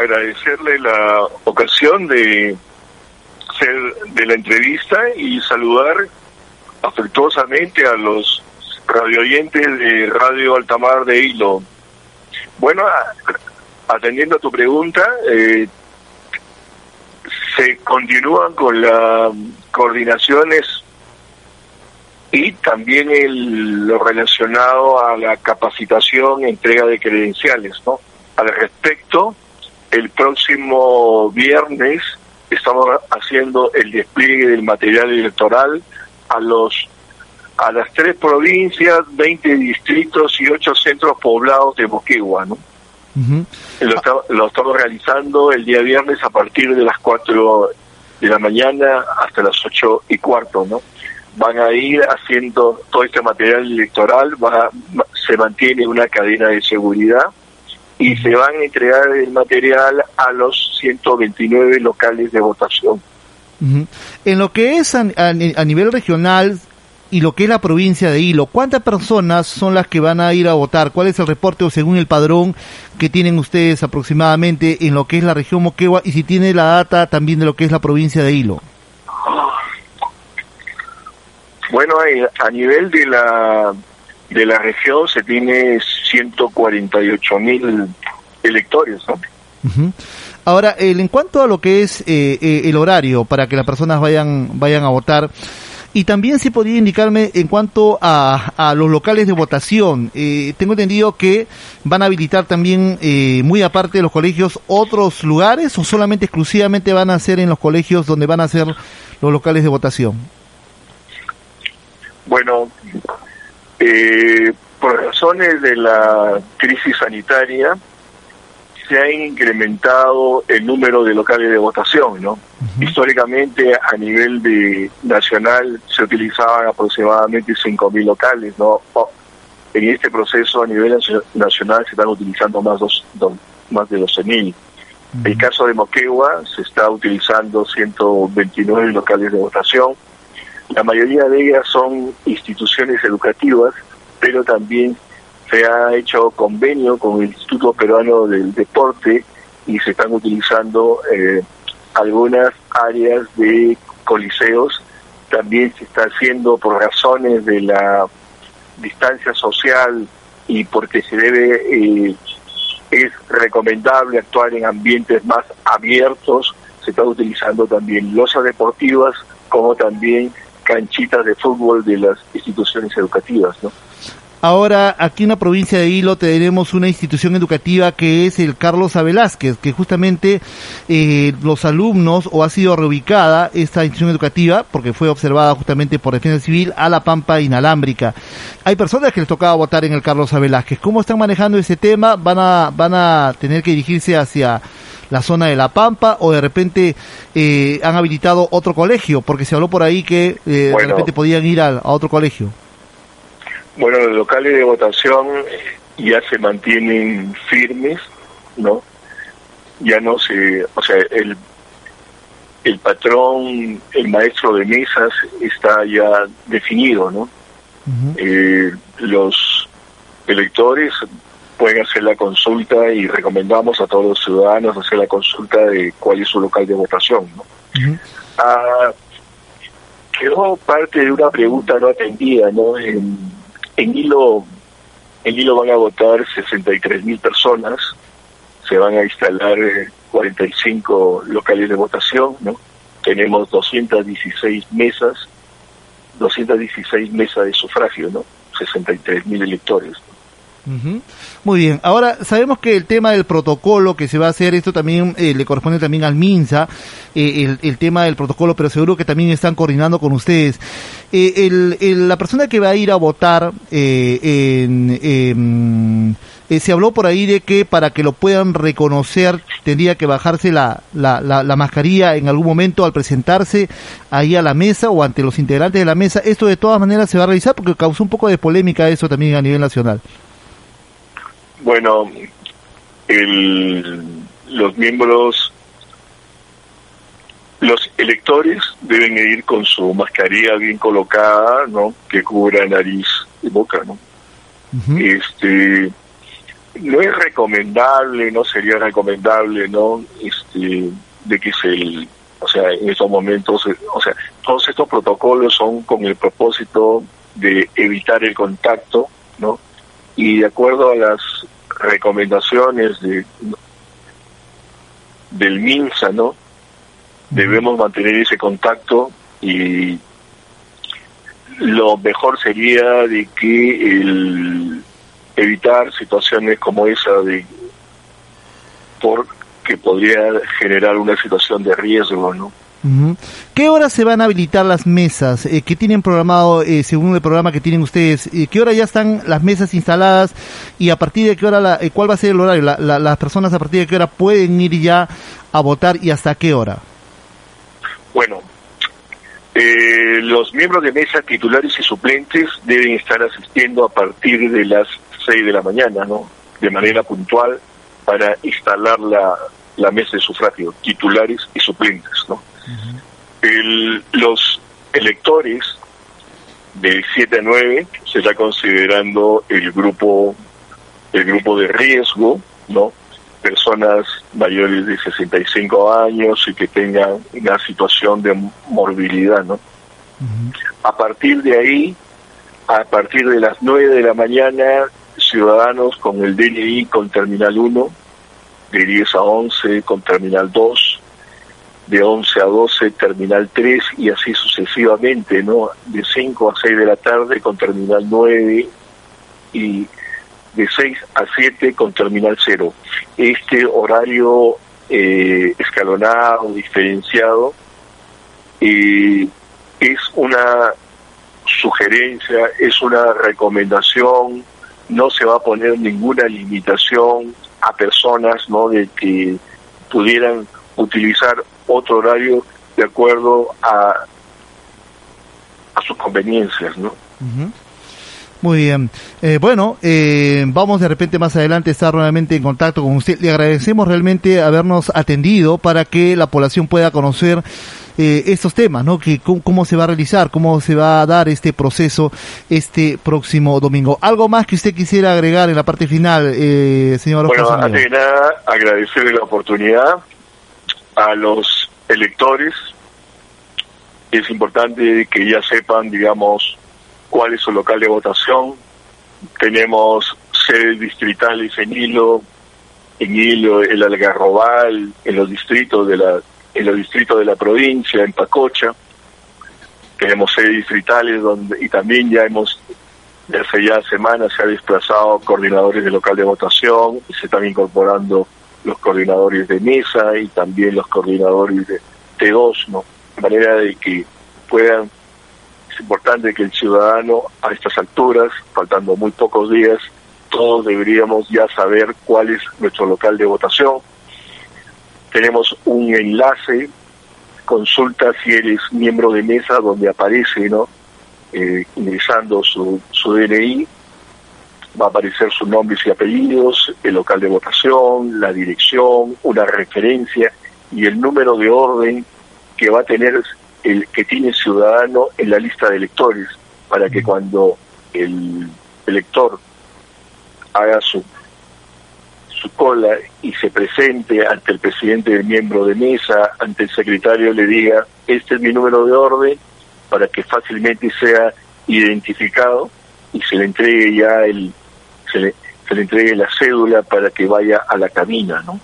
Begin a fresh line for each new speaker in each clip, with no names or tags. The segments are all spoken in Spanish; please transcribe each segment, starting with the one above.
agradecerle la ocasión de ser de la entrevista y saludar afectuosamente a los radioyentes de Radio Altamar de Hilo. Bueno, atendiendo a tu pregunta, eh, se continúan con las coordinaciones y también el, lo relacionado a la capacitación, entrega de credenciales, ¿no? Al respecto, el próximo viernes estamos haciendo el despliegue del material electoral a los a las tres provincias, 20 distritos y ocho centros poblados de Moquegua, ¿no? lo, lo, estamos realizando el día viernes a partir de las 4 de la mañana hasta las 8 y cuarto, ¿no? Van a ir haciendo todo este material electoral, va, se mantiene una cadena de seguridad y se van a entregar el material a los 129 locales de votación.
En lo que es a, nivel regional y lo que es la provincia de Hilo, ¿cuántas personas son las que van a ir a votar? ¿Cuál es el reporte o según el padrón que tienen ustedes aproximadamente en lo que es la región Moquegua y si tiene la data también de lo que es la provincia de Hilo?
Bueno, a nivel de la de la región se tiene 148 mil electores. ¿no?
Ahora, en cuanto a lo que es eh, eh, el horario para que las personas vayan, vayan a votar, y también si podría indicarme en cuanto a, a los locales de votación. Eh, tengo entendido que van a habilitar también, muy aparte de los colegios, otros lugares o solamente exclusivamente van a ser en los colegios donde van a ser los locales de votación.
Bueno, eh, por razones de la crisis sanitaria, se ha incrementado el número de locales de votación, ¿no? Históricamente, a nivel de nacional, se utilizaban aproximadamente 5.000 locales, ¿no? En este proceso, a nivel nacional, se están utilizando más, dos, más de 12.000. En el caso de Moquegua, se está utilizando 129 locales de votación, la mayoría de ellas son instituciones educativas, pero también se ha hecho convenio con el Instituto Peruano del Deporte y se están utilizando eh, algunas áreas de coliseos. También se está haciendo por razones de la distancia social y porque se debe, eh, es recomendable actuar en ambientes más abiertos, se está utilizando también losas deportivas como también canchitas de fútbol de las instituciones educativas, ¿no?
Ahora, aquí en la provincia de Hilo tenemos una institución educativa que es el Carlos A. Velázquez, que justamente eh, los alumnos, o ha sido reubicada esta institución educativa, porque fue observada justamente por Defensa Civil, a la Pampa Inalámbrica. Hay personas que les tocaba votar en el Carlos A. Velázquez. ¿Cómo están manejando ese tema? ¿Van a, van a tener que dirigirse hacia la zona de La Pampa o de repente eh, han habilitado otro colegio? Porque se habló por ahí que eh, de repente podían ir a, otro colegio.
Bueno, los locales de votación ya se mantienen firmes, ¿no? Ya no se, o sea, el, el patrón, el maestro de mesas está ya definido, ¿no? eh, los electores pueden hacer la consulta y recomendamos a todos los ciudadanos hacer la consulta de cuál es su local de votación. ¿no? Ah, quedó parte de una pregunta no atendida, ¿no? En, en Hilo, en Hilo van a votar 63 mil personas, se van a instalar 45 eh, locales de votación, ¿no? Tenemos 216 mesas, 216 mesas de sufragio, ¿no? 63 mil electores.
Muy bien, ahora sabemos que el tema del protocolo que se va a hacer, esto también eh, le corresponde también al MINSA, eh, el, tema del protocolo, pero seguro que también están coordinando con ustedes. Eh, el, la persona que va a ir a votar en, se habló por ahí de que para que lo puedan reconocer tendría que bajarse la, la, la, mascarilla en algún momento al presentarse ahí a la mesa o ante los integrantes de la mesa. Esto de todas maneras se va a realizar porque causó un poco de polémica eso también a nivel nacional.
Bueno, el, los miembros, los electores deben ir con su mascarilla bien colocada, ¿no? Que cubra nariz y boca, ¿no? Este, no es recomendable, no sería recomendable, ¿no? Este, de que se, o sea, en estos momentos, o sea, todos estos protocolos son con el propósito de evitar el contacto, ¿no? Y de acuerdo a las recomendaciones de del MINSA, ¿no? Debemos mantener ese contacto y lo mejor sería de que el evitar situaciones como esa de porque podría generar una situación de riesgo, ¿no?
¿Qué horas se van a habilitar las mesas? Eh, ¿Qué tienen programado eh, según el programa que tienen ustedes? Eh, ¿Qué hora ya están las mesas instaladas y a partir de qué hora, la, eh, cuál va a ser el horario? las personas a partir de qué hora pueden ir ya a votar y hasta qué hora?
Bueno, eh, los miembros de mesa titulares y suplentes deben estar asistiendo a partir de las 6 de la mañana, ¿no? De manera puntual para instalar la, la mesa de sufragio, titulares y suplentes, ¿no? El, los electores de 7 a 9 se está considerando el grupo el grupo de riesgo, ¿no? Personas mayores de 65 años y que tengan una situación de morbilidad, ¿no? A partir de ahí, a partir de las 9 de la mañana, ciudadanos con el DNI con terminal 1, de 10 a 11 con terminal 2, de 11 a 12 terminal 3 y así sucesivamente, ¿no? De 5 a 6 de la tarde con terminal 9 y de 6 a 7 con terminal 0. Este horario eh, escalonado, diferenciado, eh, es una sugerencia, es una recomendación, no se va a poner ninguna limitación a personas ¿no? de que pudieran utilizar otro horario de acuerdo a, a sus conveniencias, ¿no?
Muy bien. Eh, bueno, eh, vamos de repente más adelante a estar nuevamente en contacto con usted. Le agradecemos realmente habernos atendido para que la población pueda conocer eh, estos temas, ¿no? Que cómo, se va a realizar, cómo se va a dar este proceso este próximo domingo. ¿Algo más que usted quisiera agregar en la parte final, eh, señor
Bueno, antes de nada, agradecerle la oportunidad a los electores. Es importante que ya sepan, digamos, cuál es su local de votación. Tenemos sedes distritales en Hilo, en Hilo, el Algarrobal, en los distritos de la en los distritos de la provincia, en Pacocha. Tenemos sedes distritales donde y también ya hemos desde ya semanas se ha desplazado coordinadores de local de votación se están incorporando los coordinadores de mesa y también los coordinadores de T2, ¿no? De manera de que puedan es importante que el ciudadano a estas alturas, faltando muy pocos días, todos deberíamos ya saber cuál es nuestro local de votación. Tenemos un enlace, consulta si eres miembro de mesa, donde aparece, ¿no? Eh, ingresando su, su DNI, va a aparecer sus nombres y apellidos, el local de votación, la dirección, una referencia y el número de orden que va a tener el que tiene ciudadano en la lista de electores para que cuando el elector haga su su cola y se presente ante el presidente del miembro de mesa, ante el secretario, le diga, este es mi número de orden, para que fácilmente sea identificado y se le entregue ya el, se le, se le entregue la cédula para que vaya a la cabina, ¿no?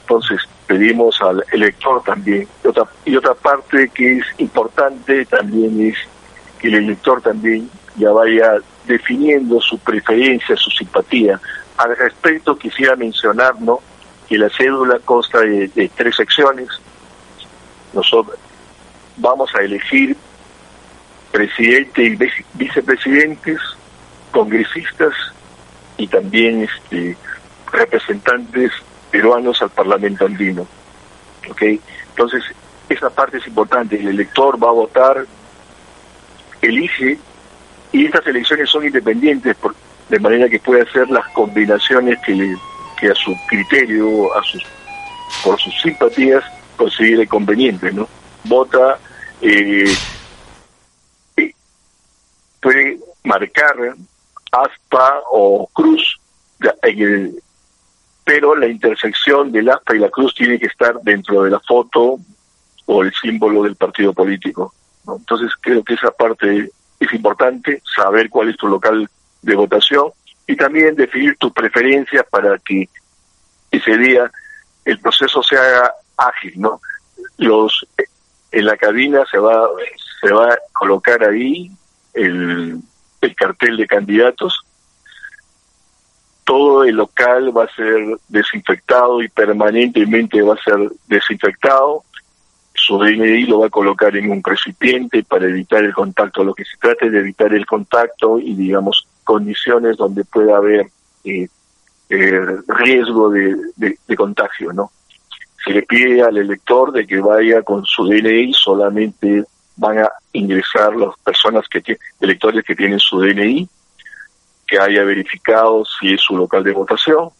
Entonces, pedimos al elector también. Y otra, y otra parte que es importante también es que el elector también ya vaya definiendo su preferencia, su simpatía. Al respecto quisiera mencionar ¿no? que la cédula consta de, tres secciones. Nosotros vamos a elegir presidente y vicepresidentes, congresistas y también este, representantes peruanos al Parlamento andino. ¿Ok? Entonces, esa parte es importante. El elector va a votar, elige, y estas elecciones son independientes, por, de manera que puede hacer las combinaciones que, que a su criterio, a sus por sus simpatías, considere conveniente, ¿no? Vota, eh, puede marcar aspa o cruz pero la intersección del asta y la cruz tiene que estar dentro de la foto o el símbolo del partido político. Entonces creo que esa parte es importante, saber cuál es tu local de votación y también definir tus preferencias para que ese día el proceso se haga ágil, ¿no? Los en la cabina se va se va a colocar ahí el, el cartel de candidatos. Todo el local va a ser desinfectado y permanentemente va a ser desinfectado. Su DNI lo va a colocar en un recipiente para evitar el contacto. Lo que se trata es de evitar el contacto y, digamos, condiciones donde pueda haber eh, eh, riesgo de, de, contagio, ¿no? Se le pide al elector de que vaya con su DNI, solamente van a ingresar las personas que tienen, electores que tienen su DNI, que haya verificado si es su local de votación.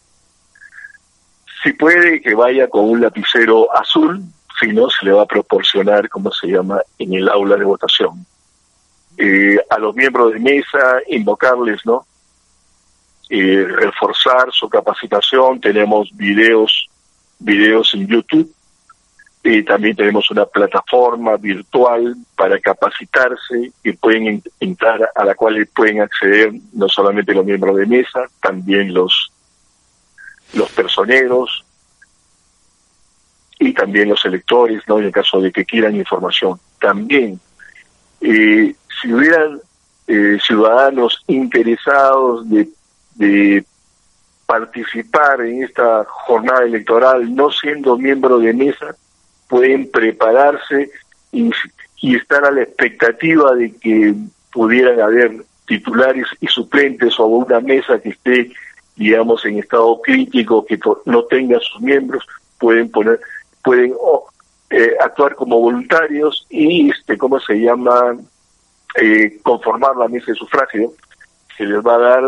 Si puede, que vaya con un lapicero azul, si no, se le va a proporcionar, como se llama, en el aula de votación. Eh, a los miembros de mesa, invocarles, ¿no? Eh, reforzar su capacitación, tenemos videos, videos en YouTube, y también tenemos una plataforma virtual para capacitarse y pueden entrar a la cual pueden acceder no solamente los miembros de mesa, también los los personeros y también los electores, ¿no? En el caso de que quieran información. También eh, si hubieran eh, ciudadanos interesados de, de participar en esta jornada electoral no siendo miembro de mesa, pueden prepararse y, estar a la expectativa de que pudieran haber titulares y suplentes o una mesa que esté, digamos, en estado crítico, que no tenga sus miembros, pueden poner, pueden eh, actuar como voluntarios y, este, ¿cómo se llama? eh, conformar la mesa de sufragio, se les va a dar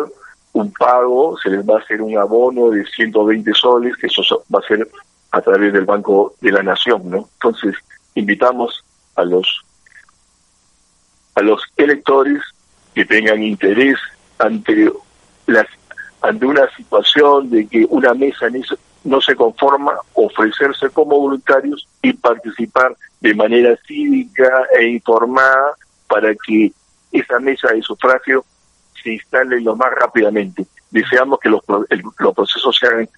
un pago, se les va a hacer un abono de 120 soles, que eso va a ser a través del Banco de la Nación, ¿no? Entonces, invitamos a los a los electores que tengan interés ante las ante una situación de que una mesa no se conforma, ofrecerse como voluntarios y participar de manera cívica e informada para que esa mesa de sufragio se instale lo más rápidamente. Deseamos que los, los procesos se hagan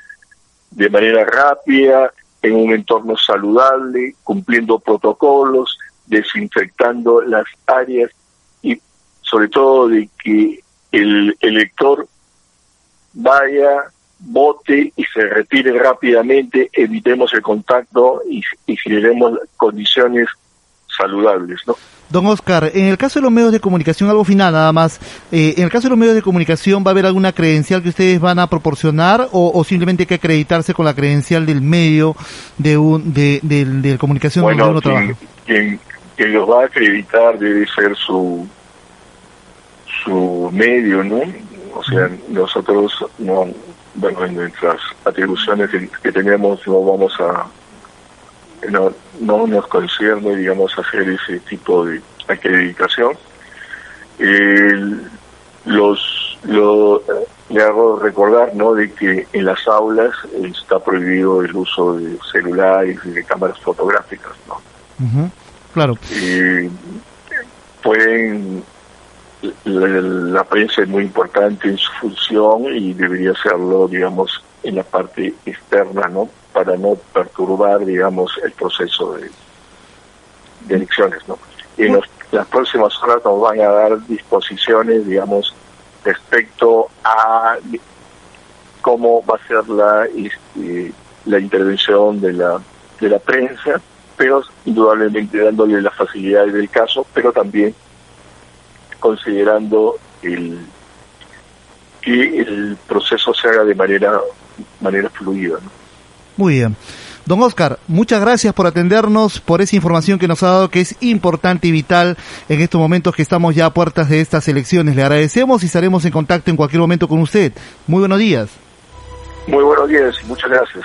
de manera rápida, en un entorno saludable, cumpliendo protocolos, desinfectando las áreas y sobre todo de que el elector vaya, vote y se retire rápidamente, evitemos el contacto y, y generemos condiciones saludables, ¿no?
Don Oscar, en el caso de los medios de comunicación, algo final nada más, eh, en el caso de los medios de comunicación, ¿va a haber alguna credencial que ustedes van a proporcionar o, simplemente hay que acreditarse con la credencial del medio de un de, de, comunicación
bueno, donde uno trabaja? Quien, quien los va a acreditar debe ser su su medio, ¿no? O sea, nosotros no, bueno, en nuestras atribuciones que tenemos no vamos a no, no nos concierne, digamos, hacer ese tipo de acreditación. los, lo, le hago recordar, ¿no?, de que en las aulas está prohibido el uso de celulares y de cámaras fotográficas, ¿no?
Claro.
pueden la, la, prensa es muy importante en su función y debería serlo, digamos, en la parte externa, ¿no? Para no perturbar, digamos, el proceso de, elecciones, ¿no? Y en las próximas horas nos van a dar disposiciones, digamos, respecto a cómo va a ser la, este, la intervención de la, de la prensa, pero indudablemente dándole las facilidades del caso, pero también considerando el que el proceso se haga de manera manera fluida. ¿no?
Muy bien. Don Oscar, muchas gracias por atendernos, por esa información que nos ha dado que es importante y vital en estos momentos que estamos ya a puertas de estas elecciones. Le agradecemos y estaremos en contacto en cualquier momento con usted. Muy buenos días.
Muy buenos días y muchas gracias.